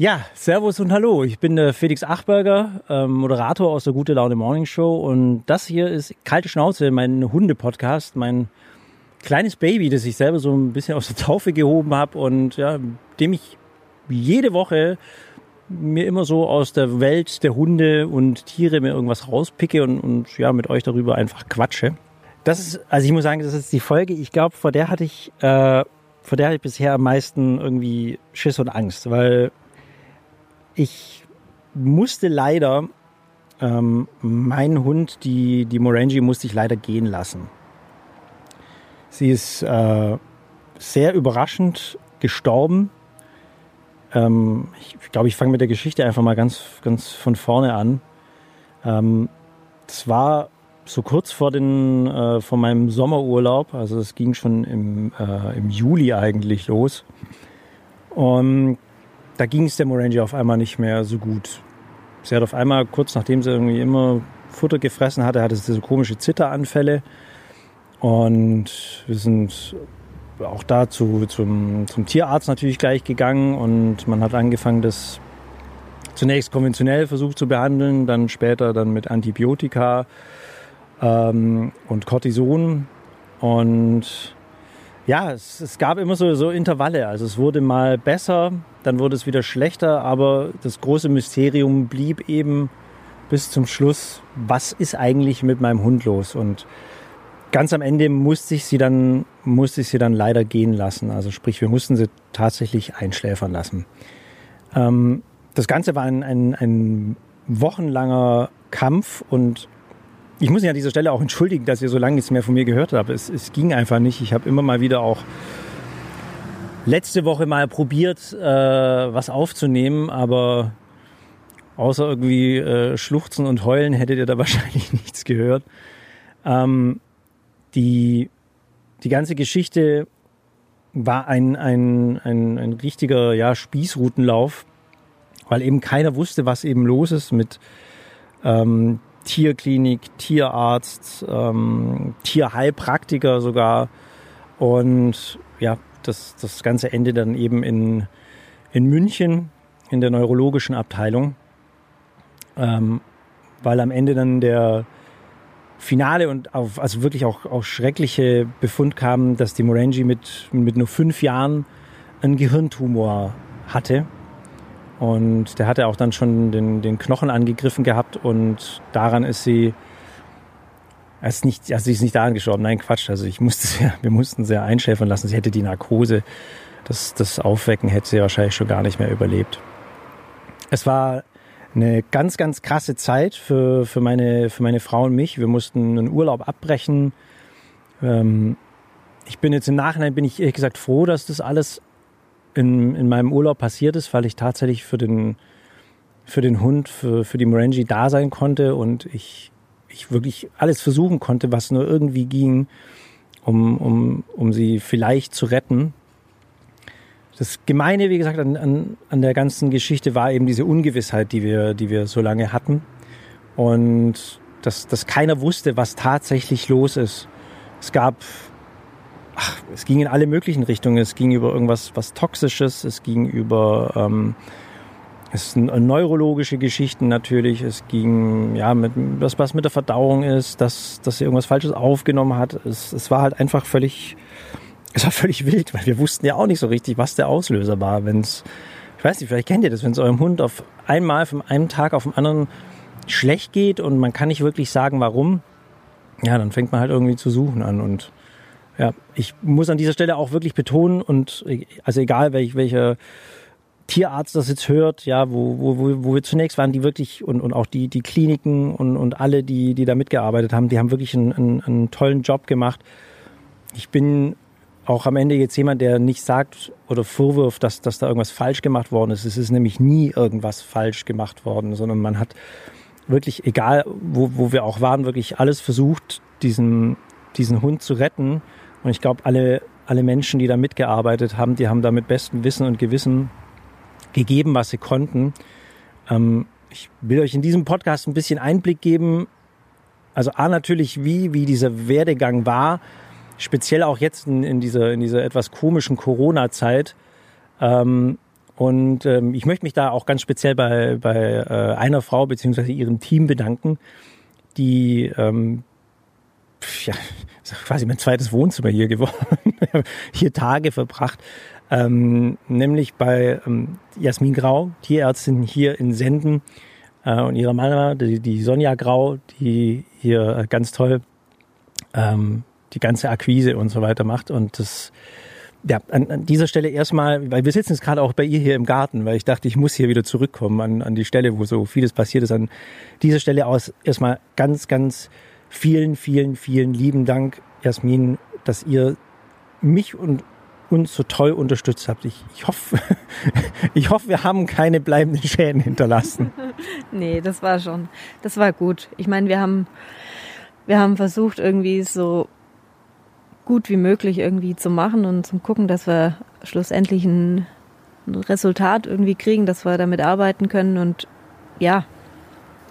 Ja, Servus und Hallo. Ich bin der Felix Achberger, ähm, Moderator aus der Gute Laune Morning Show und das hier ist Kalte Schnauze, mein Hunde-Podcast, mein kleines Baby, das ich selber so ein bisschen aus der Taufe gehoben habe und ja, dem ich jede Woche mir immer so aus der Welt der Hunde und Tiere mir irgendwas rauspicke und, und ja, mit euch darüber einfach quatsche. Das ist, also ich muss sagen, das ist die Folge, ich glaube, vor der hatte ich, äh, vor der hatte ich bisher am meisten irgendwie Schiss und Angst, weil ich musste leider ähm, meinen Hund, die, die Morangi, musste ich leider gehen lassen. Sie ist äh, sehr überraschend gestorben. Ähm, ich glaube, ich fange mit der Geschichte einfach mal ganz, ganz von vorne an. Ähm, das war so kurz vor, den, äh, vor meinem Sommerurlaub, also es ging schon im, äh, im Juli eigentlich los. Und da ging es der Moranger auf einmal nicht mehr so gut. Sie hat auf einmal, kurz nachdem sie irgendwie immer Futter gefressen hatte, hatte sie diese komische Zitteranfälle. Und wir sind auch dazu zum, zum Tierarzt natürlich gleich gegangen und man hat angefangen, das zunächst konventionell versucht zu behandeln, dann später dann mit Antibiotika ähm, und Cortison. Und ja, es, es gab immer so, so Intervalle. Also es wurde mal besser, dann wurde es wieder schlechter, aber das große Mysterium blieb eben bis zum Schluss, was ist eigentlich mit meinem Hund los? Und ganz am Ende musste ich sie dann, musste ich sie dann leider gehen lassen. Also sprich, wir mussten sie tatsächlich einschläfern lassen. Ähm, das Ganze war ein, ein, ein wochenlanger Kampf und ich muss mich an dieser Stelle auch entschuldigen, dass ihr so lange nichts mehr von mir gehört habt. Es, es ging einfach nicht. Ich habe immer mal wieder auch letzte Woche mal probiert, äh, was aufzunehmen, aber außer irgendwie äh, Schluchzen und Heulen hättet ihr da wahrscheinlich nichts gehört. Ähm, die, die ganze Geschichte war ein, ein, ein, ein richtiger ja, Spießrutenlauf, weil eben keiner wusste, was eben los ist mit ähm, Tierklinik, Tierarzt, ähm, Tierheilpraktiker sogar. Und ja, das, das Ganze endet dann eben in, in München in der neurologischen Abteilung, ähm, weil am Ende dann der, finale und auf, also wirklich auch, auch schreckliche Befund kam, dass die Morangi mit, mit nur fünf Jahren einen Gehirntumor hatte. Und der hatte auch dann schon den, den Knochen angegriffen gehabt und daran ist sie, es ist nicht, also sie ist nicht daran gestorben, nein Quatsch, also ich musste sie, wir mussten sie einschläfern lassen, sie hätte die Narkose, das, das Aufwecken hätte sie wahrscheinlich schon gar nicht mehr überlebt. Es war eine ganz, ganz krasse Zeit für, für, meine, für meine Frau und mich. Wir mussten einen Urlaub abbrechen. Ähm, ich bin jetzt im Nachhinein, bin ich ehrlich gesagt froh, dass das alles in, in meinem Urlaub passiert ist, weil ich tatsächlich für den, für den Hund, für, für die Morangi da sein konnte und ich, ich wirklich alles versuchen konnte, was nur irgendwie ging, um, um, um sie vielleicht zu retten. Das Gemeine, wie gesagt, an, an, an der ganzen Geschichte war eben diese Ungewissheit, die wir, die wir so lange hatten. Und dass, dass keiner wusste, was tatsächlich los ist. Es gab, ach, es ging in alle möglichen Richtungen. Es ging über irgendwas was Toxisches, es ging über ähm, es sind neurologische Geschichten natürlich. Es ging ja mit was, was mit der Verdauung ist, dass, dass sie irgendwas Falsches aufgenommen hat. Es, es war halt einfach völlig es war völlig wild, weil wir wussten ja auch nicht so richtig, was der Auslöser war. Wenn es, ich weiß nicht, vielleicht kennt ihr das, wenn es eurem Hund auf einmal von einem Tag auf den anderen schlecht geht und man kann nicht wirklich sagen, warum, ja, dann fängt man halt irgendwie zu suchen an. Und ja, ich muss an dieser Stelle auch wirklich betonen und also egal welch, welcher Tierarzt das jetzt hört, ja, wo, wo, wo wir zunächst waren, die wirklich und, und auch die, die Kliniken und, und alle, die, die da mitgearbeitet haben, die haben wirklich einen, einen, einen tollen Job gemacht. Ich bin auch am Ende jetzt jemand, der nicht sagt oder vorwirft, dass, dass da irgendwas falsch gemacht worden ist. Es ist nämlich nie irgendwas falsch gemacht worden, sondern man hat wirklich, egal wo, wo wir auch waren, wirklich alles versucht, diesen, diesen Hund zu retten. Und ich glaube, alle, alle Menschen, die da mitgearbeitet haben, die haben da mit bestem Wissen und Gewissen gegeben, was sie konnten. Ähm, ich will euch in diesem Podcast ein bisschen Einblick geben. Also A natürlich, wie, wie dieser Werdegang war, speziell auch jetzt in, in, dieser, in dieser etwas komischen Corona-Zeit. Ähm, Und ähm, ich möchte mich da auch ganz speziell bei, bei äh, einer Frau beziehungsweise ihrem Team bedanken, die ähm, ja, quasi mein zweites Wohnzimmer hier geworden, hier Tage verbracht, ähm, nämlich bei ähm, Jasmin Grau, Tierärztin hier in Senden äh, und ihrer Mama, die, die Sonja Grau, die hier äh, ganz toll ähm, die ganze Akquise und so weiter macht und das ja, an, an dieser Stelle erstmal, weil wir sitzen jetzt gerade auch bei ihr hier im Garten, weil ich dachte, ich muss hier wieder zurückkommen an, an die Stelle, wo so vieles passiert ist. An dieser Stelle aus erstmal ganz, ganz vielen, vielen, vielen lieben Dank, Jasmin, dass ihr mich und uns so toll unterstützt habt. Ich, ich hoffe, ich hoffe, wir haben keine bleibenden Schäden hinterlassen. nee, das war schon, das war gut. Ich meine, wir haben, wir haben versucht, irgendwie so gut wie möglich irgendwie zu machen und zum gucken, dass wir schlussendlich ein, ein Resultat irgendwie kriegen, dass wir damit arbeiten können. Und ja,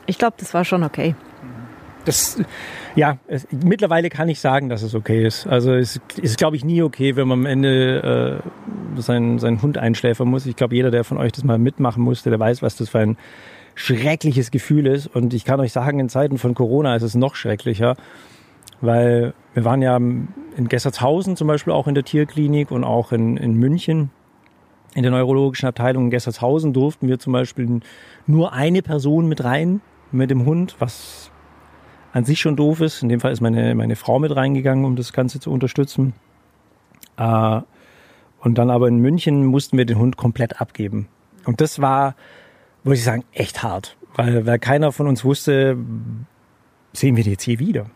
ich glaube, das war schon okay. Das, ja, es, mittlerweile kann ich sagen, dass es okay ist. Also es ist, glaube ich, nie okay, wenn man am Ende äh, seinen, seinen Hund einschläfern muss. Ich glaube, jeder, der von euch das mal mitmachen musste, der weiß, was das für ein schreckliches Gefühl ist. Und ich kann euch sagen, in Zeiten von Corona ist es noch schrecklicher, weil wir waren ja in Gessertshausen zum Beispiel auch in der Tierklinik und auch in, in München in der neurologischen Abteilung in Gessertshausen durften wir zum Beispiel nur eine Person mit rein mit dem Hund, was an sich schon doof ist. In dem Fall ist meine, meine Frau mit reingegangen, um das Ganze zu unterstützen. Äh, und dann aber in München mussten wir den Hund komplett abgeben. Und das war, würde ich sagen, echt hart, weil, weil keiner von uns wusste, sehen wir die jetzt hier wieder.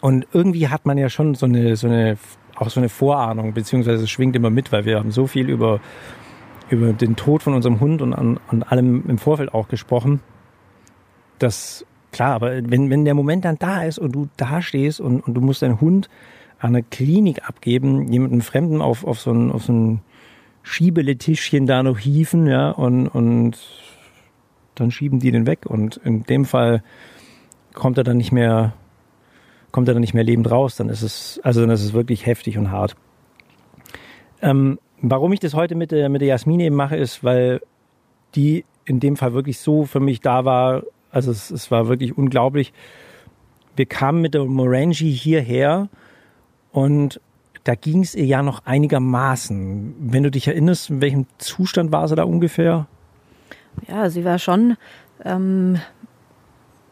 Und irgendwie hat man ja schon so eine, so eine, auch so eine Vorahnung, beziehungsweise es schwingt immer mit, weil wir haben so viel über, über den Tod von unserem Hund und an, an allem im Vorfeld auch gesprochen, dass, klar, aber wenn, wenn der Moment dann da ist und du da stehst und, und du musst deinen Hund an eine Klinik abgeben, jemanden Fremden auf, auf so ein, auf so ein Schiebeletischchen da noch hieven, ja, und, und dann schieben die den weg. Und in dem Fall kommt er dann nicht mehr kommt er dann nicht mehr lebend raus, dann ist es, also dann ist es wirklich heftig und hart. Ähm, warum ich das heute mit der, mit der Jasmin eben mache, ist, weil die in dem Fall wirklich so für mich da war, also es, es war wirklich unglaublich. Wir kamen mit der Morangi hierher und da ging es ihr ja noch einigermaßen. Wenn du dich erinnerst, in welchem Zustand war sie da ungefähr? Ja, sie war schon ähm,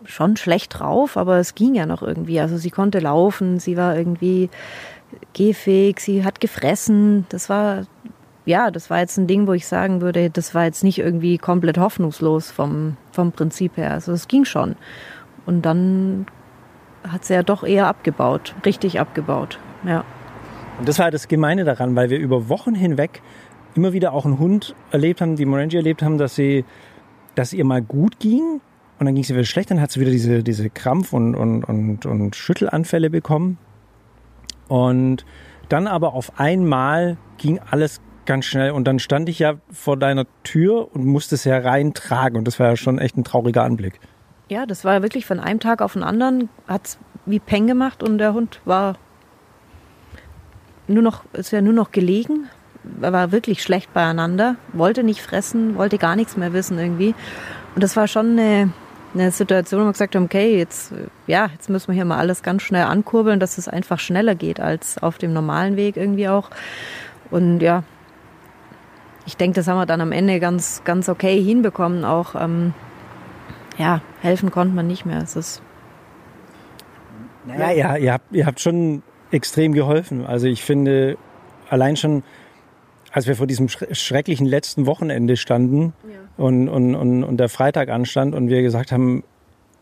schon schlecht drauf, aber es ging ja noch irgendwie. Also sie konnte laufen, sie war irgendwie gehfähig, sie hat gefressen. Das war, ja, das war jetzt ein Ding, wo ich sagen würde, das war jetzt nicht irgendwie komplett hoffnungslos vom, vom Prinzip her. Also es ging schon. Und dann hat sie ja doch eher abgebaut, richtig abgebaut, ja. Und das war das Gemeine daran, weil wir über Wochen hinweg immer wieder auch einen Hund erlebt haben, die Morangi erlebt haben, dass sie, dass ihr mal gut ging und dann ging es wieder schlecht, dann hat sie wieder diese, diese Krampf- und, und, und, und Schüttelanfälle bekommen. Und dann aber auf einmal ging alles ganz schnell und dann stand ich ja vor deiner Tür und musste es hereintragen und das war ja schon echt ein trauriger Anblick. Ja, das war wirklich von einem Tag auf den anderen, hat es wie Peng gemacht und der Hund war nur noch, ist ja nur noch gelegen, er war wirklich schlecht beieinander, wollte nicht fressen, wollte gar nichts mehr wissen irgendwie. Und das war schon eine, eine Situation, wo wir gesagt haben, okay, jetzt, ja, jetzt müssen wir hier mal alles ganz schnell ankurbeln, dass es einfach schneller geht als auf dem normalen Weg irgendwie auch. Und ja, ich denke, das haben wir dann am Ende ganz, ganz okay hinbekommen. Auch, ähm, ja, helfen konnte man nicht mehr. Es ist. Naja, ja, ihr habt, ihr habt schon extrem geholfen. Also ich finde, allein schon, als wir vor diesem schrecklichen letzten Wochenende standen ja. und, und, und, und der Freitag anstand und wir gesagt haben,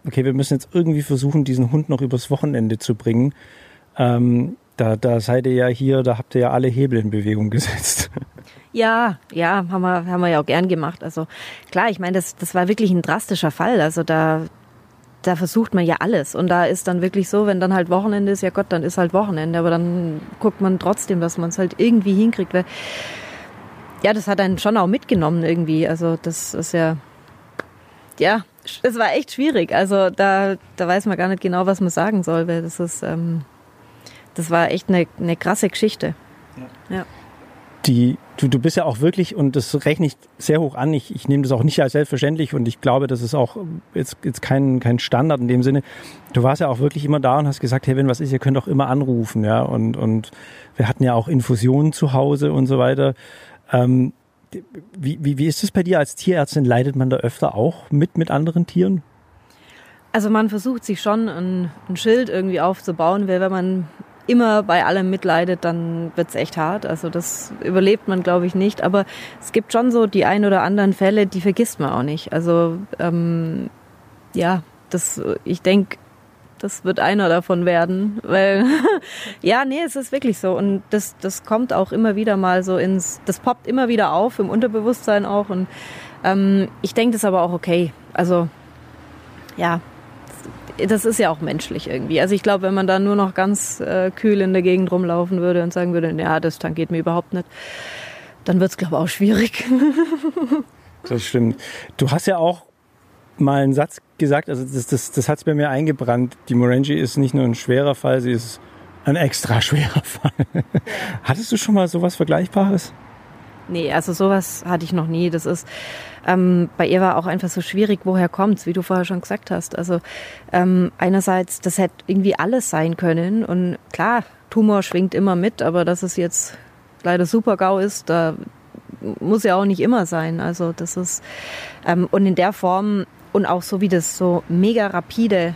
okay, wir müssen jetzt irgendwie versuchen, diesen Hund noch übers Wochenende zu bringen. Ähm, da, da seid ihr ja hier, da habt ihr ja alle Hebel in Bewegung gesetzt. Ja, ja, haben wir, haben wir ja auch gern gemacht. Also klar, ich meine, das, das war wirklich ein drastischer Fall. Also da, da versucht man ja alles. Und da ist dann wirklich so, wenn dann halt Wochenende ist, ja Gott, dann ist halt Wochenende. Aber dann guckt man trotzdem, dass man es halt irgendwie hinkriegt. Weil, ja, das hat einen schon auch mitgenommen irgendwie. Also das ist ja, ja, es war echt schwierig. Also da, da weiß man gar nicht genau, was man sagen soll, weil das ist, ähm, das war echt eine, eine krasse Geschichte. Ja. ja. Die, du, du bist ja auch wirklich, und das rechne ich sehr hoch an, ich, ich nehme das auch nicht als selbstverständlich und ich glaube, das ist auch jetzt, jetzt kein, kein Standard in dem Sinne. Du warst ja auch wirklich immer da und hast gesagt, hey, wenn was ist, ihr könnt auch immer anrufen, ja, und, und wir hatten ja auch Infusionen zu Hause und so weiter. Ähm, wie, wie, wie ist es bei dir als Tierärztin? Leidet man da öfter auch mit, mit anderen Tieren? Also man versucht sich schon ein, ein Schild irgendwie aufzubauen, weil wenn man immer bei allem mitleidet, dann wird's echt hart. Also das überlebt man, glaube ich, nicht. Aber es gibt schon so die ein oder anderen Fälle, die vergisst man auch nicht. Also ähm, ja, das, ich denke, das wird einer davon werden, weil ja, nee, es ist wirklich so und das das kommt auch immer wieder mal so ins, das poppt immer wieder auf im Unterbewusstsein auch und ähm, ich denke, das ist aber auch okay. Also ja, das ist ja auch menschlich irgendwie. Also ich glaube, wenn man da nur noch ganz äh, kühl in der Gegend rumlaufen würde und sagen würde, ja, das tangiert mir überhaupt nicht, dann wird es, glaube ich, auch schwierig. das stimmt. Du hast ja auch mal einen Satz gesagt, also das, das, das hat es bei mir eingebrannt. Die Morangi ist nicht nur ein schwerer Fall, sie ist ein extra schwerer Fall. Hattest du schon mal sowas Vergleichbares? Nee, also sowas hatte ich noch nie. Das ist ähm, bei ihr war auch einfach so schwierig, woher kommt's, wie du vorher schon gesagt hast. Also ähm, einerseits, das hätte irgendwie alles sein können und klar, Tumor schwingt immer mit, aber dass es jetzt leider Super-GAU ist, da muss ja auch nicht immer sein. Also das ist ähm, und in der Form und auch so wie das so mega rapide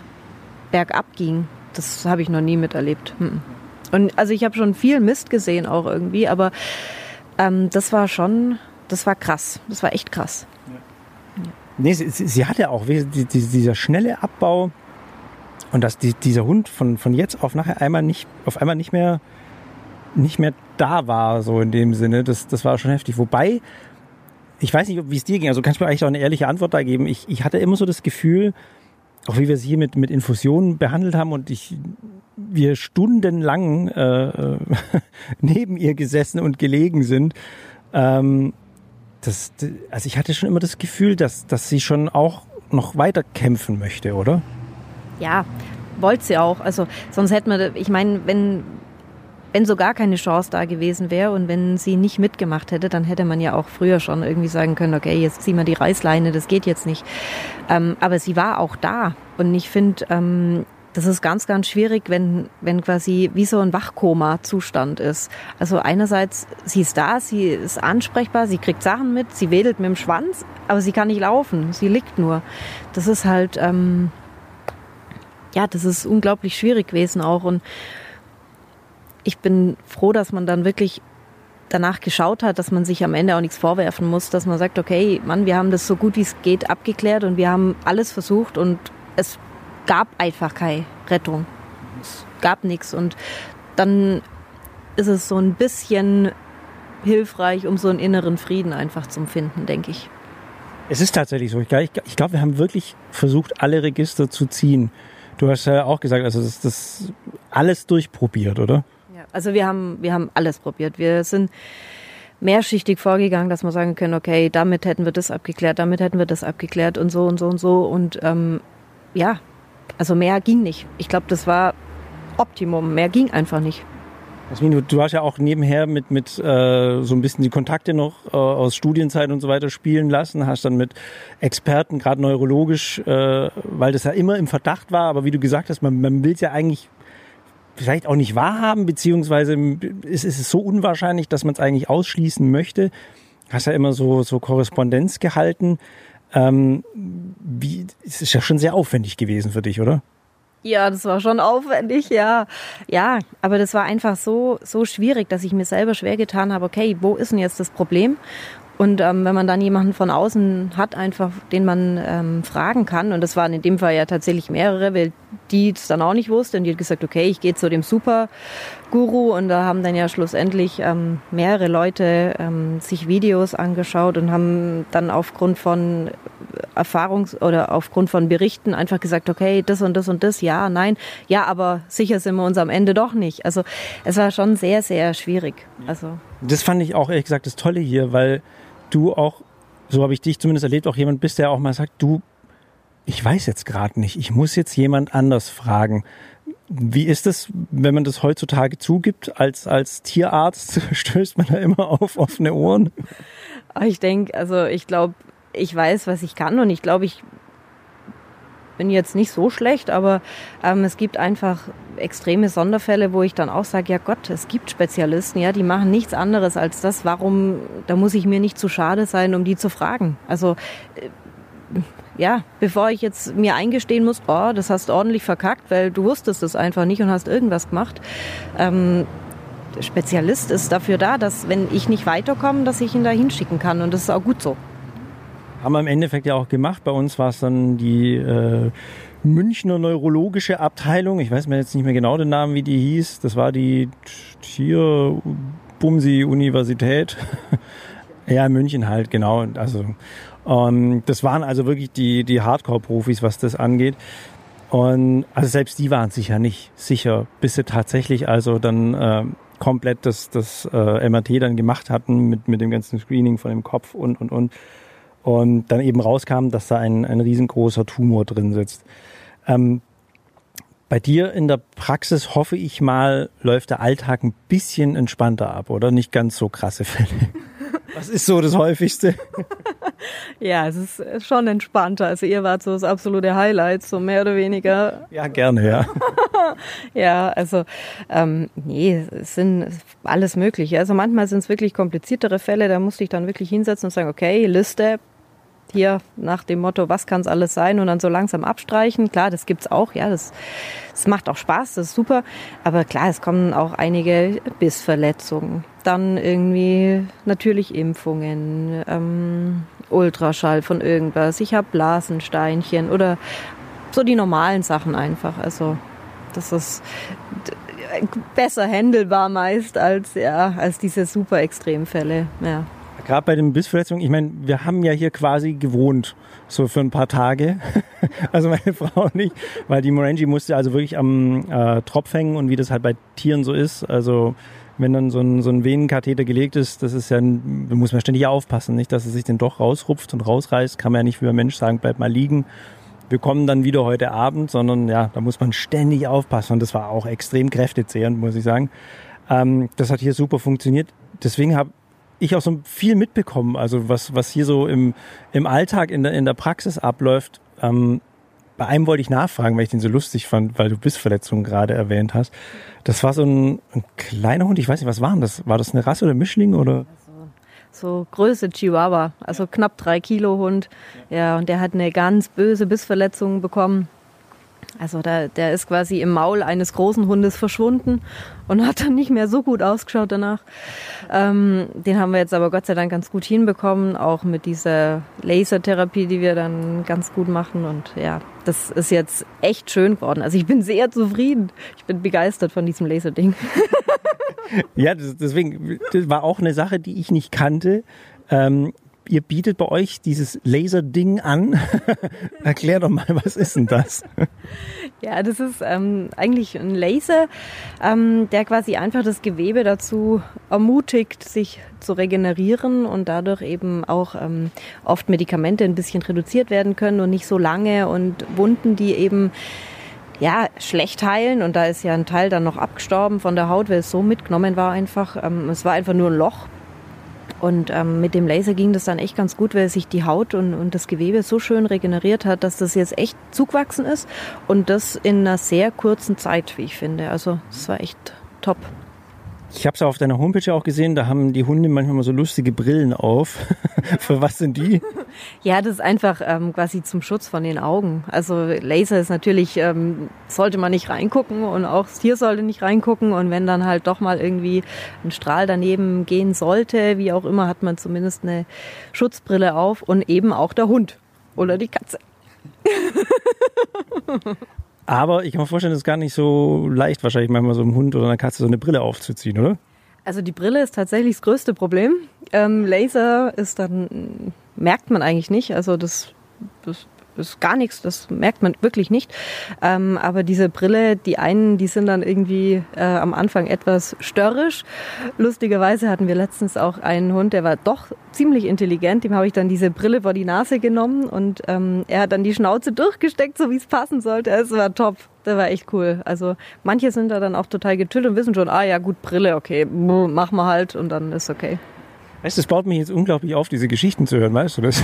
bergab ging, das habe ich noch nie miterlebt. Hm. Und also ich habe schon viel Mist gesehen auch irgendwie, aber ähm, das war schon, das war krass. Das war echt krass. Ja. Nee, sie, sie hatte auch die, die, dieser schnelle Abbau und dass die, dieser Hund von, von jetzt auf nachher einmal nicht, auf einmal nicht mehr, nicht mehr da war, so in dem Sinne. Das, das war schon heftig. Wobei, ich weiß nicht, wie es dir ging, also kannst du mir eigentlich auch eine ehrliche Antwort da geben. Ich, ich hatte immer so das Gefühl, auch wie wir sie hier mit, mit Infusionen behandelt haben und ich, wir stundenlang äh, äh neben ihr gesessen und gelegen sind. Ähm, das, also ich hatte schon immer das Gefühl, dass, dass sie schon auch noch weiter kämpfen möchte, oder? Ja, wollte sie auch. Also sonst hätten wir, ich meine, wenn, wenn so gar keine Chance da gewesen wäre und wenn sie nicht mitgemacht hätte, dann hätte man ja auch früher schon irgendwie sagen können, okay, jetzt ziehen wir die Reißleine, das geht jetzt nicht. Ähm, aber sie war auch da. Und ich finde, ähm, das ist ganz, ganz schwierig, wenn, wenn quasi wie so ein Wachkoma-Zustand ist. Also einerseits, sie ist da, sie ist ansprechbar, sie kriegt Sachen mit, sie wedelt mit dem Schwanz, aber sie kann nicht laufen, sie liegt nur. Das ist halt, ähm, ja, das ist unglaublich schwierig gewesen auch. Und ich bin froh, dass man dann wirklich danach geschaut hat, dass man sich am Ende auch nichts vorwerfen muss, dass man sagt, okay, Mann, wir haben das so gut wie es geht abgeklärt und wir haben alles versucht und es gab einfach keine Rettung. Es gab nichts und dann ist es so ein bisschen hilfreich, um so einen inneren Frieden einfach zu finden, denke ich. Es ist tatsächlich so. Ich, glaube, wir haben wirklich versucht, alle Register zu ziehen. Du hast ja auch gesagt, also das, das alles durchprobiert, oder? Also wir haben, wir haben alles probiert. Wir sind mehrschichtig vorgegangen, dass wir sagen können, okay, damit hätten wir das abgeklärt, damit hätten wir das abgeklärt und so und so und so. Und ähm, ja, also mehr ging nicht. Ich glaube, das war Optimum. Mehr ging einfach nicht. Jasmin, du hast ja auch nebenher mit, mit äh, so ein bisschen die Kontakte noch äh, aus Studienzeit und so weiter spielen lassen, hast dann mit Experten, gerade neurologisch, äh, weil das ja immer im Verdacht war, aber wie du gesagt hast, man, man will es ja eigentlich vielleicht auch nicht wahrhaben, beziehungsweise ist, ist es so unwahrscheinlich, dass man es eigentlich ausschließen möchte. Hast ja immer so, so Korrespondenz gehalten. Ähm, wie, es ist ja schon sehr aufwendig gewesen für dich, oder? Ja, das war schon aufwendig, ja. Ja, aber das war einfach so, so schwierig, dass ich mir selber schwer getan habe, okay, wo ist denn jetzt das Problem? Und ähm, wenn man dann jemanden von außen hat, einfach, den man ähm, fragen kann, und das waren in dem Fall ja tatsächlich mehrere, weil die es dann auch nicht wussten, und die hat gesagt, okay, ich gehe zu dem Super-Guru, und da haben dann ja schlussendlich ähm, mehrere Leute ähm, sich Videos angeschaut und haben dann aufgrund von Erfahrungs- oder aufgrund von Berichten einfach gesagt, okay, das und das und das, ja, nein, ja, aber sicher sind wir uns am Ende doch nicht. Also es war schon sehr, sehr schwierig. Also das fand ich auch ehrlich gesagt das Tolle hier, weil du auch, so habe ich dich zumindest erlebt, auch jemand bist, der auch mal sagt, du, Ich weiß jetzt gerade nicht. Ich muss jetzt jemand anders fragen. Wie ist es, wenn man das heutzutage zugibt? Als, als Tierarzt stößt man da immer auf offene Ohren? Ich denke, also ich glaube, ich weiß, was ich kann und ich glaube, ich bin jetzt nicht so schlecht, aber ähm, es gibt einfach extreme Sonderfälle, wo ich dann auch sage, ja Gott, es gibt Spezialisten, ja, die machen nichts anderes als das. Warum, da muss ich mir nicht zu schade sein, um die zu fragen. Also äh, ja, bevor ich jetzt mir eingestehen muss, oh, das hast du ordentlich verkackt, weil du wusstest es einfach nicht und hast irgendwas gemacht. Ähm, Spezialist ist dafür da, dass wenn ich nicht weiterkomme, dass ich ihn da hinschicken kann und das ist auch gut so. Haben wir im Endeffekt ja auch gemacht. Bei uns war es dann die äh, Münchner Neurologische Abteilung. Ich weiß mir jetzt nicht mehr genau den Namen, wie die hieß. Das war die Tierbumsi-Universität. ja, München halt, genau. Also, ähm, das waren also wirklich die, die Hardcore-Profis, was das angeht. Und also selbst die waren sich ja nicht sicher, bis sie tatsächlich also dann äh, komplett das, das äh, MRT dann gemacht hatten mit, mit dem ganzen Screening von dem Kopf und und und und dann eben rauskam, dass da ein, ein riesengroßer Tumor drin sitzt. Ähm, bei dir in der Praxis hoffe ich mal, läuft der Alltag ein bisschen entspannter ab, oder? Nicht ganz so krasse Fälle. Was ist so das häufigste? ja, es ist schon entspannter. Also ihr wart so das absolute Highlight, so mehr oder weniger. Ja, gerne, ja. ja, also ähm, nee, es sind alles mögliche. Also manchmal sind es wirklich kompliziertere Fälle, da musste ich dann wirklich hinsetzen und sagen, okay, Liste, hier nach dem Motto, was kann es alles sein und dann so langsam abstreichen. Klar, das gibt's auch, ja, das, das macht auch Spaß, das ist super. Aber klar, es kommen auch einige Bissverletzungen. Dann irgendwie natürlich Impfungen, ähm, Ultraschall von irgendwas. Ich habe Blasensteinchen oder so die normalen Sachen einfach. Also das ist besser händelbar meist als ja als diese super Extremfälle. Ja. Gerade bei den Bissverletzungen, ich meine, wir haben ja hier quasi gewohnt, so für ein paar Tage. also meine Frau nicht, weil die Morangi musste also wirklich am äh, Tropf hängen und wie das halt bei Tieren so ist. Also wenn dann so ein, so ein Venenkatheter gelegt ist, das ist ja, da muss man ständig aufpassen, nicht, dass es sich den doch rausrupft und rausreißt. Kann man ja nicht für ein Mensch sagen, bleib mal liegen. Wir kommen dann wieder heute Abend, sondern ja, da muss man ständig aufpassen. Und das war auch extrem kräftezehrend, muss ich sagen. Ähm, das hat hier super funktioniert. Deswegen habe ich auch so viel mitbekommen, also was, was hier so im, im Alltag in der, in der Praxis abläuft. Ähm, bei einem wollte ich nachfragen, weil ich den so lustig fand, weil du Bissverletzungen gerade erwähnt hast. Das war so ein, ein kleiner Hund, ich weiß nicht, was war das? War das eine Rasse oder Mischling oder? so Größe Chihuahua, also knapp drei Kilo Hund. Ja, und der hat eine ganz böse Bissverletzung bekommen. Also da, der ist quasi im Maul eines großen Hundes verschwunden und hat dann nicht mehr so gut ausgeschaut danach. Ähm, den haben wir jetzt aber Gott sei Dank ganz gut hinbekommen, auch mit dieser Lasertherapie, die wir dann ganz gut machen. Und ja, das ist jetzt echt schön geworden. Also ich bin sehr zufrieden. Ich bin begeistert von diesem Laserding. ja, deswegen, das war auch eine Sache, die ich nicht kannte. Ähm, ihr bietet bei euch dieses Laserding an. Erklär doch mal, was ist denn das? Ja, das ist ähm, eigentlich ein Laser, ähm, der quasi einfach das Gewebe dazu ermutigt, sich zu regenerieren und dadurch eben auch ähm, oft Medikamente ein bisschen reduziert werden können und nicht so lange und Wunden, die eben ja, schlecht heilen und da ist ja ein Teil dann noch abgestorben von der Haut, weil es so mitgenommen war einfach. Ähm, es war einfach nur ein Loch und ähm, mit dem Laser ging das dann echt ganz gut, weil sich die Haut und, und das Gewebe so schön regeneriert hat, dass das jetzt echt zugewachsen ist. Und das in einer sehr kurzen Zeit, wie ich finde. Also es war echt top. Ich habe es auf deiner Homepage auch gesehen, da haben die Hunde manchmal mal so lustige Brillen auf. Für was sind die? Ja, das ist einfach ähm, quasi zum Schutz von den Augen. Also Laser ist natürlich, ähm, sollte man nicht reingucken und auch das Tier sollte nicht reingucken. Und wenn dann halt doch mal irgendwie ein Strahl daneben gehen sollte, wie auch immer, hat man zumindest eine Schutzbrille auf und eben auch der Hund oder die Katze. Aber ich kann mir vorstellen, es ist gar nicht so leicht, wahrscheinlich manchmal so einem Hund oder einer Katze so eine Brille aufzuziehen, oder? Also die Brille ist tatsächlich das größte Problem. Ähm, Laser ist dann, merkt man eigentlich nicht. Also das, das ist gar nichts, das merkt man wirklich nicht. Ähm, aber diese Brille, die einen, die sind dann irgendwie äh, am Anfang etwas störrisch. Lustigerweise hatten wir letztens auch einen Hund, der war doch ziemlich intelligent. Dem habe ich dann diese Brille vor die Nase genommen und ähm, er hat dann die Schnauze durchgesteckt, so wie es passen sollte. Es war top. Das war echt cool. Also manche sind da dann auch total getüllt und wissen schon, ah ja gut, Brille, okay, machen wir halt und dann ist okay. Weißt du, es baut mich jetzt unglaublich auf, diese Geschichten zu hören, weißt du das?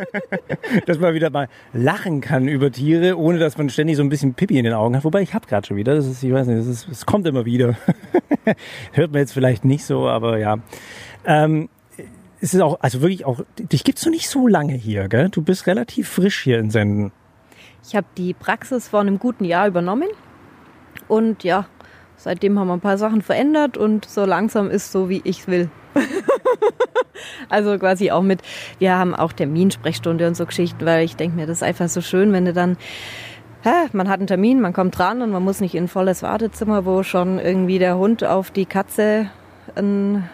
dass man wieder mal lachen kann über Tiere, ohne dass man ständig so ein bisschen Pipi in den Augen hat. Wobei ich habe gerade schon wieder, das ist, ich weiß nicht, das, ist, das kommt immer wieder. Hört man jetzt vielleicht nicht so, aber ja. Ähm, es ist auch, also wirklich auch, dich gibt's noch nicht so lange hier, gell? Du bist relativ frisch hier in Senden. Ich habe die Praxis vor einem guten Jahr übernommen und ja, seitdem haben wir ein paar Sachen verändert und so langsam ist so, wie ich will. also quasi auch mit, wir haben auch Terminsprechstunde und so Geschichten, weil ich denke mir, das ist einfach so schön, wenn du dann man hat einen Termin, man kommt dran und man muss nicht in ein volles Wartezimmer, wo schon irgendwie der Hund auf die Katze ein,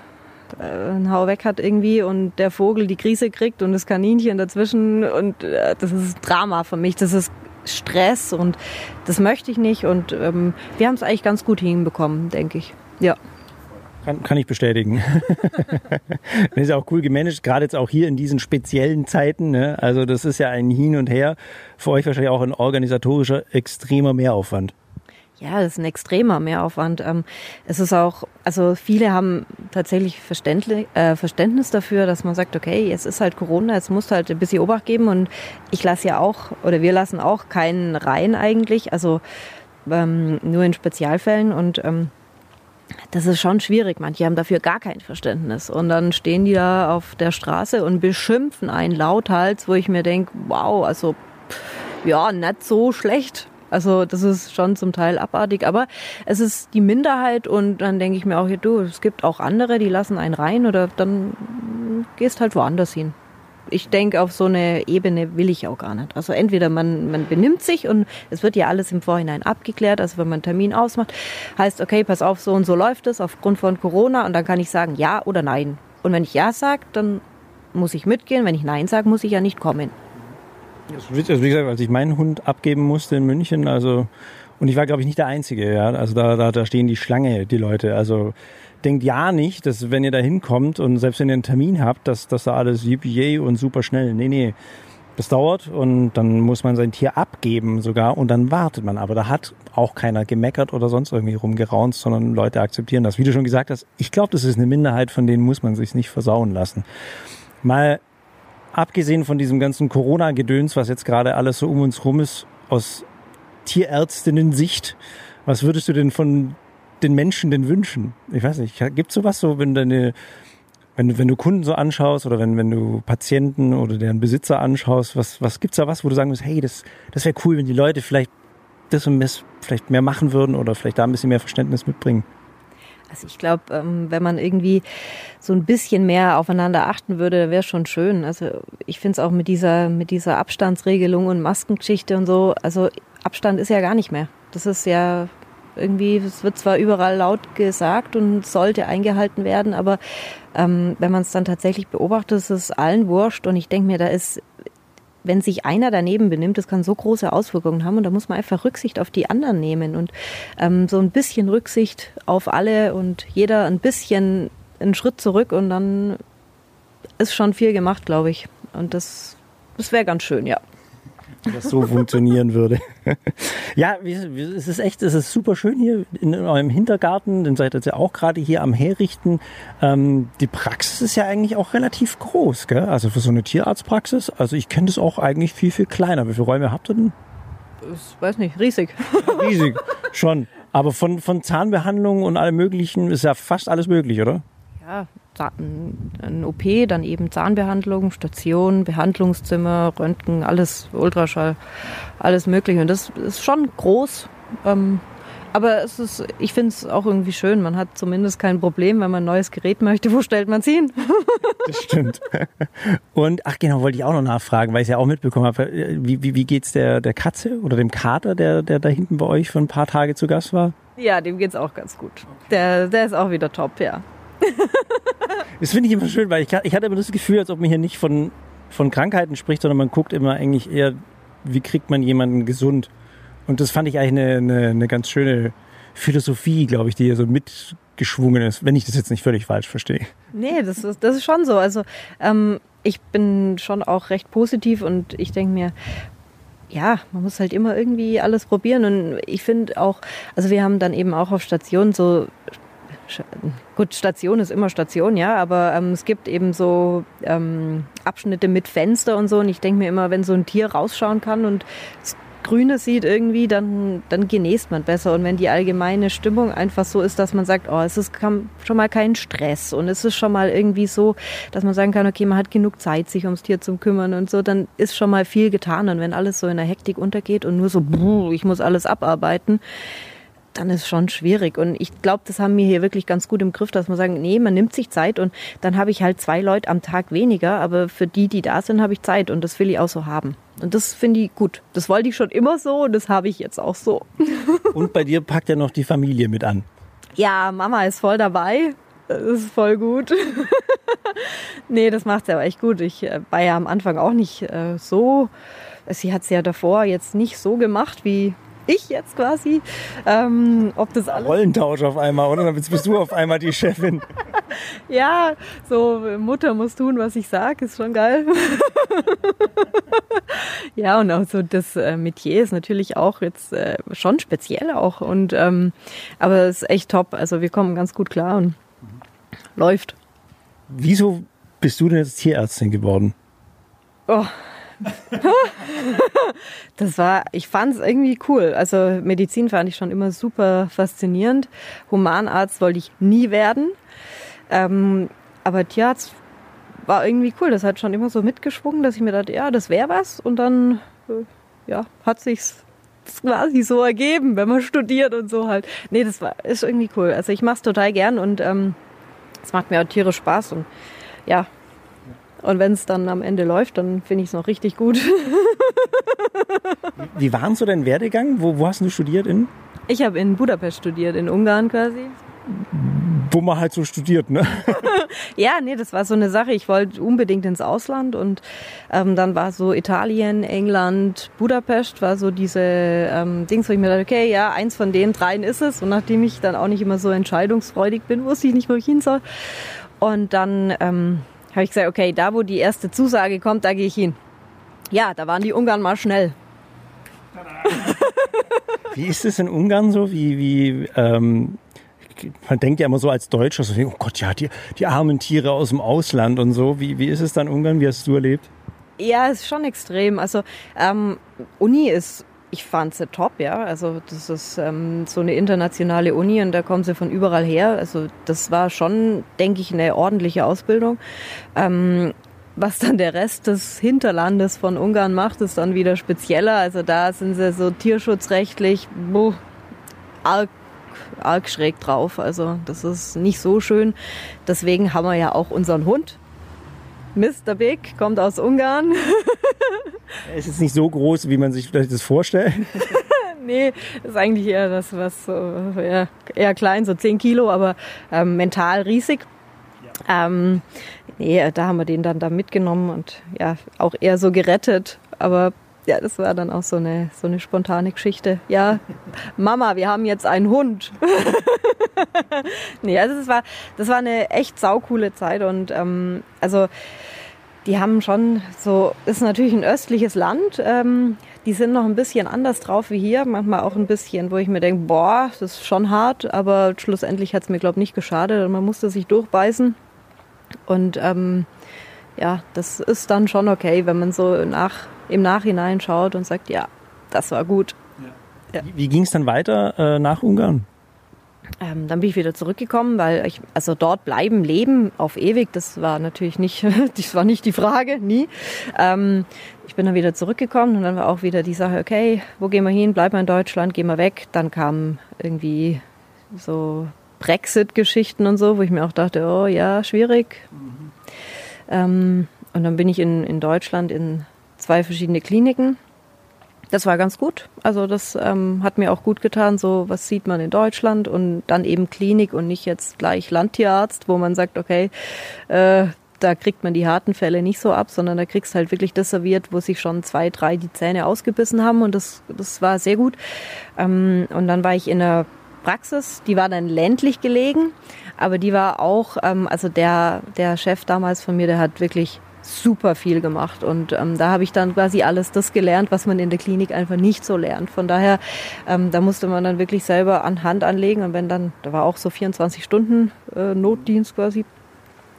äh, Hau weg hat irgendwie und der Vogel die Krise kriegt und das Kaninchen dazwischen und äh, das ist Drama für mich, das ist Stress und das möchte ich nicht und ähm, wir haben es eigentlich ganz gut hinbekommen, denke ich. Ja. Kann, kann ich bestätigen. das ist auch cool gemanagt, gerade jetzt auch hier in diesen speziellen Zeiten. Ne? Also das ist ja ein Hin und Her. Für euch wahrscheinlich auch ein organisatorischer extremer Mehraufwand. Ja, das ist ein extremer Mehraufwand. Ähm, es ist auch, also viele haben tatsächlich äh, Verständnis dafür, dass man sagt, okay, jetzt ist halt Corona, jetzt musst du halt ein bisschen Obacht geben und ich lasse ja auch, oder wir lassen auch keinen rein eigentlich, also ähm, nur in Spezialfällen und ähm, das ist schon schwierig. Manche haben dafür gar kein Verständnis. Und dann stehen die da auf der Straße und beschimpfen einen lauthals, wo ich mir denke, wow, also ja, nicht so schlecht. Also das ist schon zum Teil abartig, aber es ist die Minderheit und dann denke ich mir auch, ja, du, es gibt auch andere, die lassen einen rein oder dann gehst halt woanders hin ich denke, auf so eine Ebene will ich auch gar nicht. Also entweder man, man benimmt sich und es wird ja alles im Vorhinein abgeklärt. Also wenn man einen Termin ausmacht, heißt, okay, pass auf, so und so läuft es aufgrund von Corona und dann kann ich sagen ja oder nein. Und wenn ich ja sage, dann muss ich mitgehen. Wenn ich nein sage, muss ich ja nicht kommen. Also wie gesagt, als ich meinen Hund abgeben musste in München, also und ich war, glaube ich, nicht der Einzige, ja. Also da, da, da stehen die Schlange, die Leute. Also denkt ja nicht, dass wenn ihr da hinkommt und selbst wenn ihr einen Termin habt, dass, dass da alles yippie und super schnell. Nee, nee. Das dauert und dann muss man sein Tier abgeben sogar und dann wartet man. Aber da hat auch keiner gemeckert oder sonst irgendwie rumgeraunt, sondern Leute akzeptieren das. Wie du schon gesagt hast, ich glaube, das ist eine Minderheit, von denen muss man sich nicht versauen lassen. Mal abgesehen von diesem ganzen Corona-Gedöns, was jetzt gerade alles so um uns rum ist, aus Tierärztinnen-Sicht, was würdest du denn von den Menschen denn wünschen? Ich weiß nicht, gibt es sowas so, wenn deine, wenn du, wenn du Kunden so anschaust oder wenn, wenn du Patienten oder deren Besitzer anschaust, was, was gibt's da was, wo du sagen musst, hey, das, das wäre cool, wenn die Leute vielleicht das und das vielleicht mehr machen würden oder vielleicht da ein bisschen mehr Verständnis mitbringen? Also ich glaube, ähm, wenn man irgendwie so ein bisschen mehr aufeinander achten würde, wäre schon schön. Also ich finde es auch mit dieser, mit dieser Abstandsregelung und Maskengeschichte und so, also Abstand ist ja gar nicht mehr. Das ist ja irgendwie, es wird zwar überall laut gesagt und sollte eingehalten werden, aber ähm, wenn man es dann tatsächlich beobachtet, ist es allen wurscht. Und ich denke mir, da ist, wenn sich einer daneben benimmt, das kann so große Auswirkungen haben und da muss man einfach Rücksicht auf die anderen nehmen und ähm, so ein bisschen Rücksicht auf alle und jeder ein bisschen einen Schritt zurück und dann ist schon viel gemacht, glaube ich. Und das, das wäre ganz schön, ja das so funktionieren würde. ja, es ist echt, es ist super schön hier in eurem Hintergarten, den seid ihr ja auch gerade hier am Herrichten. Ähm, die Praxis ist ja eigentlich auch relativ groß, gell? Also für so eine Tierarztpraxis. Also ich kenne das auch eigentlich viel, viel kleiner. Wie viele Räume habt ihr denn? Ich weiß nicht, riesig. riesig, schon. Aber von, von Zahnbehandlung und allem Möglichen ist ja fast alles möglich, oder? Ja, ein OP, dann eben Zahnbehandlung, Station, Behandlungszimmer, Röntgen, alles Ultraschall, alles mögliche. Und das ist schon groß. Ähm, aber es ist, ich finde es auch irgendwie schön. Man hat zumindest kein Problem, wenn man ein neues Gerät möchte. Wo stellt man es hin? das stimmt. Und ach genau, wollte ich auch noch nachfragen, weil ich es ja auch mitbekommen habe. Wie, wie, wie geht's der, der Katze oder dem Kater, der, der da hinten bei euch für ein paar Tage zu Gast war? Ja, dem geht's auch ganz gut. Der, der ist auch wieder top, ja. das finde ich immer schön, weil ich, ich hatte immer das Gefühl, als ob man hier nicht von von Krankheiten spricht, sondern man guckt immer eigentlich eher, wie kriegt man jemanden gesund. Und das fand ich eigentlich eine, eine, eine ganz schöne Philosophie, glaube ich, die hier so mitgeschwungen ist, wenn ich das jetzt nicht völlig falsch verstehe. Nee, das ist, das ist schon so. Also ähm, ich bin schon auch recht positiv und ich denke mir, ja, man muss halt immer irgendwie alles probieren. Und ich finde auch, also wir haben dann eben auch auf Station so Gut, Station ist immer Station, ja, aber ähm, es gibt eben so ähm, Abschnitte mit Fenster und so. Und ich denke mir immer, wenn so ein Tier rausschauen kann und das Grüne sieht irgendwie, dann, dann genießt man besser. Und wenn die allgemeine Stimmung einfach so ist, dass man sagt, oh, es ist schon mal kein Stress und es ist schon mal irgendwie so, dass man sagen kann, okay, man hat genug Zeit, sich ums Tier zu kümmern und so, dann ist schon mal viel getan. Und wenn alles so in der Hektik untergeht und nur so, ich muss alles abarbeiten, dann ist es schon schwierig. Und ich glaube, das haben wir hier wirklich ganz gut im Griff, dass man sagen, nee, man nimmt sich Zeit und dann habe ich halt zwei Leute am Tag weniger, aber für die, die da sind, habe ich Zeit und das will ich auch so haben. Und das finde ich gut. Das wollte ich schon immer so und das habe ich jetzt auch so. Und bei dir packt ja noch die Familie mit an. Ja, Mama ist voll dabei. Das ist voll gut. nee, das macht sie aber echt gut. Ich äh, war ja am Anfang auch nicht äh, so. Sie hat es ja davor jetzt nicht so gemacht, wie ich jetzt quasi. Ähm, ob das alles Rollentausch auf einmal, oder? Jetzt bist du auf einmal die Chefin. ja, so Mutter muss tun, was ich sage, ist schon geil. ja, und auch so das äh, Metier ist natürlich auch jetzt äh, schon speziell auch. Und ähm, aber es ist echt top. Also wir kommen ganz gut klar und mhm. läuft. Wieso bist du denn jetzt Tierärztin geworden? Oh, das war, ich fand es irgendwie cool. Also Medizin fand ich schon immer super faszinierend. Humanarzt wollte ich nie werden. Ähm, aber Tierarzt war irgendwie cool. Das hat schon immer so mitgeschwungen, dass ich mir dachte, ja, das wäre was. Und dann, äh, ja, hat sich's quasi so ergeben, wenn man studiert und so halt. Nee, das war, ist irgendwie cool. Also ich mache es total gern und ähm, es macht mir auch tierisch Spaß und ja, und wenn es dann am Ende läuft, dann finde ich es noch richtig gut. Wie war so dein Werdegang? Wo, wo hast du studiert? In? Ich habe in Budapest studiert, in Ungarn quasi. Wo man halt so studiert, ne? ja, nee, das war so eine Sache. Ich wollte unbedingt ins Ausland und ähm, dann war so Italien, England, Budapest war so diese ähm, Dings, wo ich mir dachte, okay, ja, eins von den dreien ist es. Und nachdem ich dann auch nicht immer so entscheidungsfreudig bin, wusste ich nicht, wo ich hin soll. Und dann ähm, habe ich gesagt, okay, da wo die erste Zusage kommt, da gehe ich hin. Ja, da waren die Ungarn mal schnell. Wie ist es in Ungarn so? Wie, wie ähm, man denkt ja immer so als Deutscher, so, oh Gott, ja, die, die armen Tiere aus dem Ausland und so. Wie, wie ist es dann in Ungarn? Wie hast du erlebt? Ja, es ist schon extrem. Also ähm, Uni ist ich fand sie top, ja. Also das ist ähm, so eine internationale Uni und da kommen sie von überall her. Also das war schon, denke ich, eine ordentliche Ausbildung. Ähm, was dann der Rest des Hinterlandes von Ungarn macht, ist dann wieder spezieller. Also da sind sie so tierschutzrechtlich boah, arg, arg schräg drauf. Also das ist nicht so schön. Deswegen haben wir ja auch unseren Hund. Mr. Big kommt aus Ungarn. Er ist nicht so groß, wie man sich vielleicht das vorstellt. nee, ist eigentlich eher das, was ja, eher klein, so 10 Kilo, aber ähm, mental riesig. Ja. Ähm, nee, da haben wir den dann da mitgenommen und ja, auch eher so gerettet. Aber ja, das war dann auch so eine, so eine spontane Geschichte. Ja, Mama, wir haben jetzt einen Hund. nee, also das war, das war eine echt saukoole Zeit und ähm, also die haben schon so, ist natürlich ein östliches Land. Ähm, die sind noch ein bisschen anders drauf wie hier. Manchmal auch ein bisschen, wo ich mir denke, boah, das ist schon hart. Aber schlussendlich hat es mir, glaube ich, nicht geschadet. Man musste sich durchbeißen. Und ähm, ja, das ist dann schon okay, wenn man so nach, im Nachhinein schaut und sagt, ja, das war gut. Ja. Wie, wie ging es dann weiter äh, nach Ungarn? Ähm, dann bin ich wieder zurückgekommen, weil ich, also dort bleiben, leben auf ewig, das war natürlich nicht, das war nicht die Frage, nie. Ähm, ich bin dann wieder zurückgekommen und dann war auch wieder die Sache, okay, wo gehen wir hin? Bleiben wir in Deutschland, gehen wir weg. Dann kamen irgendwie so Brexit-Geschichten und so, wo ich mir auch dachte, oh ja, schwierig. Mhm. Ähm, und dann bin ich in, in Deutschland in zwei verschiedene Kliniken das war ganz gut. Also das ähm, hat mir auch gut getan. So, was sieht man in Deutschland und dann eben Klinik und nicht jetzt gleich Landtierarzt, wo man sagt, okay, äh, da kriegt man die harten Fälle nicht so ab, sondern da kriegst halt wirklich das serviert, wo sich schon zwei, drei die Zähne ausgebissen haben und das, das war sehr gut. Ähm, und dann war ich in der Praxis, die war dann ländlich gelegen, aber die war auch, ähm, also der, der Chef damals von mir, der hat wirklich super viel gemacht und ähm, da habe ich dann quasi alles das gelernt, was man in der Klinik einfach nicht so lernt. Von daher, ähm, da musste man dann wirklich selber an Hand anlegen und wenn dann, da war auch so 24 Stunden äh, Notdienst quasi,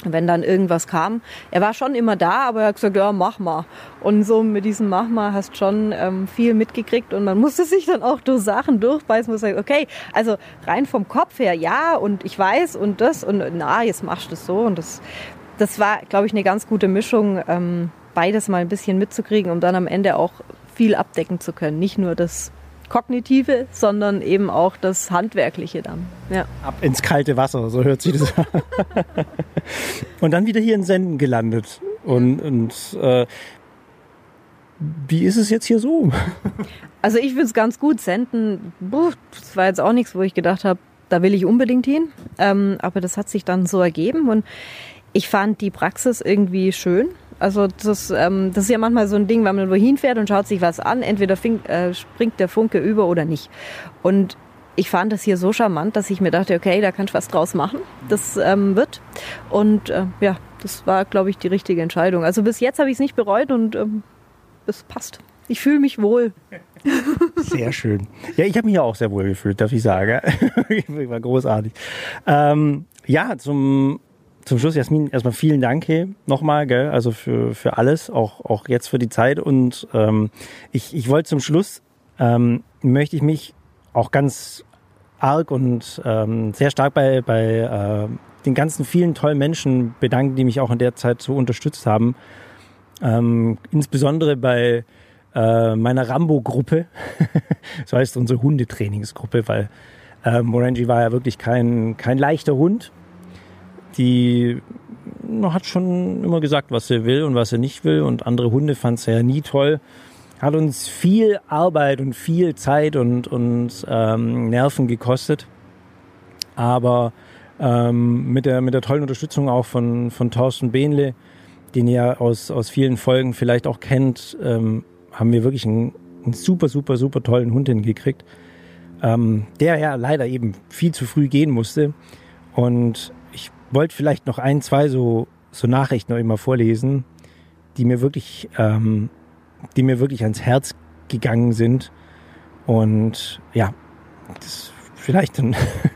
wenn dann irgendwas kam. Er war schon immer da, aber er hat gesagt, ja, mach mal. Und so mit diesem Mach mal hast schon ähm, viel mitgekriegt und man musste sich dann auch durch Sachen durchbeißen und sagen, okay, also rein vom Kopf her, ja, und ich weiß und das und na, jetzt machst du das so und das, das war, glaube ich, eine ganz gute Mischung, ähm, beides mal ein bisschen mitzukriegen, um dann am Ende auch viel abdecken zu können. Nicht nur das Kognitive, sondern eben auch das Handwerkliche dann. Ja. Ab ins kalte Wasser, so hört sich das an. und dann wieder hier in Senden gelandet. Und, und äh, wie ist es jetzt hier so? Also ich finde es ganz gut. Senden, buh, das war jetzt auch nichts, wo ich gedacht habe, da will ich unbedingt hin. Ähm, aber das hat sich dann so ergeben und ich fand die Praxis irgendwie schön. Also das, ähm, das ist ja manchmal so ein Ding, wenn man wohin fährt und schaut sich was an, entweder fing, äh, springt der Funke über oder nicht. Und ich fand das hier so charmant, dass ich mir dachte, okay, da kann ich was draus machen. Das ähm, wird. Und äh, ja, das war, glaube ich, die richtige Entscheidung. Also bis jetzt habe ich es nicht bereut und ähm, es passt. Ich fühle mich wohl. Sehr schön. Ja, ich habe mich auch sehr wohl gefühlt, darf ich sagen. war großartig. Ähm, ja, zum zum Schluss, Jasmin, erstmal vielen Dank nochmal, gell, also für, für alles, auch, auch jetzt für die Zeit. Und ähm, ich, ich wollte zum Schluss, ähm, möchte ich mich auch ganz arg und ähm, sehr stark bei, bei äh, den ganzen vielen tollen Menschen bedanken, die mich auch in der Zeit so unterstützt haben. Ähm, insbesondere bei äh, meiner Rambo-Gruppe, so heißt unsere Hundetrainingsgruppe, weil äh, Morangi war ja wirklich kein, kein leichter Hund die hat schon immer gesagt, was sie will und was sie nicht will. Und andere Hunde fand sie ja nie toll. Hat uns viel Arbeit und viel Zeit und, und ähm, Nerven gekostet. Aber ähm, mit, der, mit der tollen Unterstützung auch von, von Thorsten Behnle, den ihr aus, aus vielen Folgen vielleicht auch kennt, ähm, haben wir wirklich einen, einen super, super, super tollen Hund hingekriegt, ähm, der ja leider eben viel zu früh gehen musste. Und wollte vielleicht noch ein, zwei so, so Nachrichten noch immer vorlesen, die mir wirklich, ähm, die mir wirklich ans Herz gegangen sind. Und ja, das vielleicht dann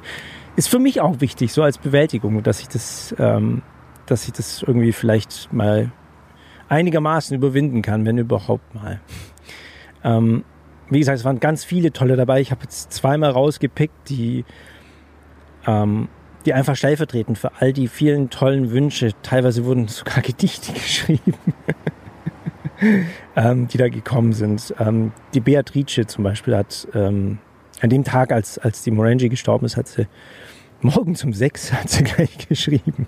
ist für mich auch wichtig, so als Bewältigung, dass ich das, ähm, dass ich das irgendwie vielleicht mal einigermaßen überwinden kann, wenn überhaupt mal. Ähm, wie gesagt, es waren ganz viele tolle dabei. Ich habe jetzt zweimal rausgepickt, die ähm, die einfach stellvertretend für all die vielen tollen Wünsche, teilweise wurden sogar Gedichte geschrieben, ähm, die da gekommen sind. Ähm, die Beatrice zum Beispiel hat ähm, an dem Tag, als, als die Morangi gestorben ist, hat sie morgens um sechs hat sie gleich geschrieben.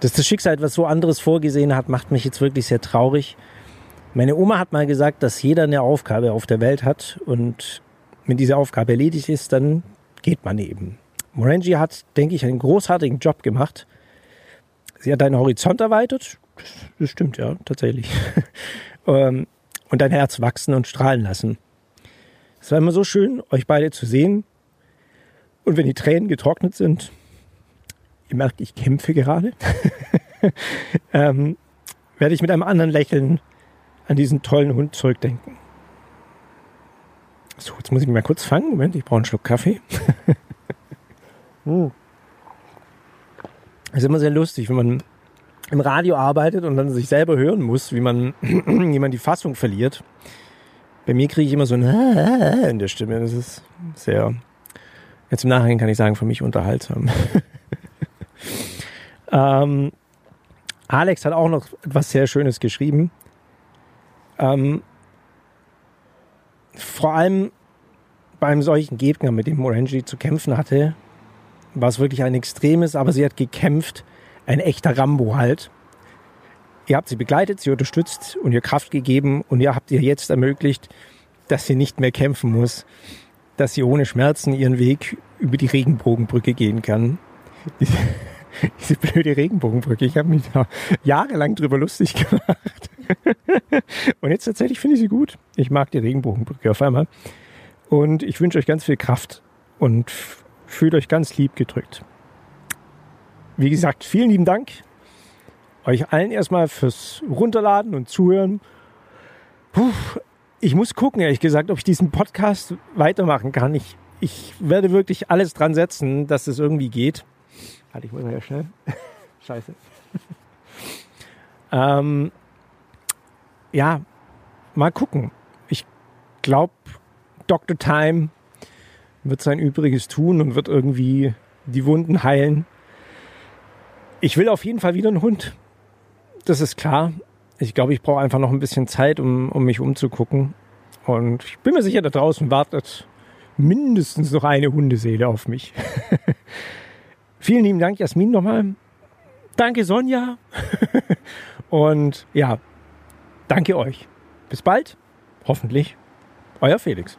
Dass das Schicksal etwas so anderes vorgesehen hat, macht mich jetzt wirklich sehr traurig. Meine Oma hat mal gesagt, dass jeder eine Aufgabe auf der Welt hat und wenn diese Aufgabe erledigt ist, dann geht man eben. Morangi hat, denke ich, einen großartigen Job gemacht. Sie hat deinen Horizont erweitert. Das stimmt, ja, tatsächlich. Ähm, und dein Herz wachsen und strahlen lassen. Es war immer so schön, euch beide zu sehen. Und wenn die Tränen getrocknet sind, ihr merkt, ich kämpfe gerade, ähm, werde ich mit einem anderen Lächeln an diesen tollen Hund zurückdenken. So, jetzt muss ich mich mal kurz fangen. Moment, ich brauche einen Schluck Kaffee. Hm. ist immer sehr lustig, wenn man im Radio arbeitet und dann sich selber hören muss, wie man, wie die Fassung verliert. Bei mir kriege ich immer so ein in der Stimme. Das ist sehr, jetzt im Nachhinein kann ich sagen, für mich unterhaltsam. ähm, Alex hat auch noch etwas sehr Schönes geschrieben. Ähm, vor allem beim solchen Gegner, mit dem Morangi zu kämpfen hatte, war es wirklich ein extremes, aber sie hat gekämpft, ein echter Rambo halt. Ihr habt sie begleitet, sie unterstützt und ihr Kraft gegeben und ihr habt ihr jetzt ermöglicht, dass sie nicht mehr kämpfen muss, dass sie ohne Schmerzen ihren Weg über die Regenbogenbrücke gehen kann. Diese blöde Regenbogenbrücke. Ich habe mich da jahrelang drüber lustig gemacht. Und jetzt tatsächlich finde ich sie gut. Ich mag die Regenbogenbrücke auf einmal. Und ich wünsche euch ganz viel Kraft und fühlt euch ganz lieb gedrückt. Wie gesagt, vielen lieben Dank euch allen erstmal fürs Runterladen und Zuhören. Puh, ich muss gucken, ehrlich gesagt, ob ich diesen Podcast weitermachen kann. Ich, ich werde wirklich alles dran setzen, dass es irgendwie geht. Warte, ich muss mal ja schnell. Scheiße. ähm, ja, mal gucken. Ich glaube, Dr. Time wird sein Übriges tun und wird irgendwie die Wunden heilen. Ich will auf jeden Fall wieder einen Hund. Das ist klar. Ich glaube, ich brauche einfach noch ein bisschen Zeit, um, um mich umzugucken. Und ich bin mir sicher, da draußen wartet mindestens noch eine Hundeseele auf mich. Vielen lieben Dank, Jasmin, nochmal. Danke, Sonja. Und ja, danke euch. Bis bald. Hoffentlich. Euer Felix.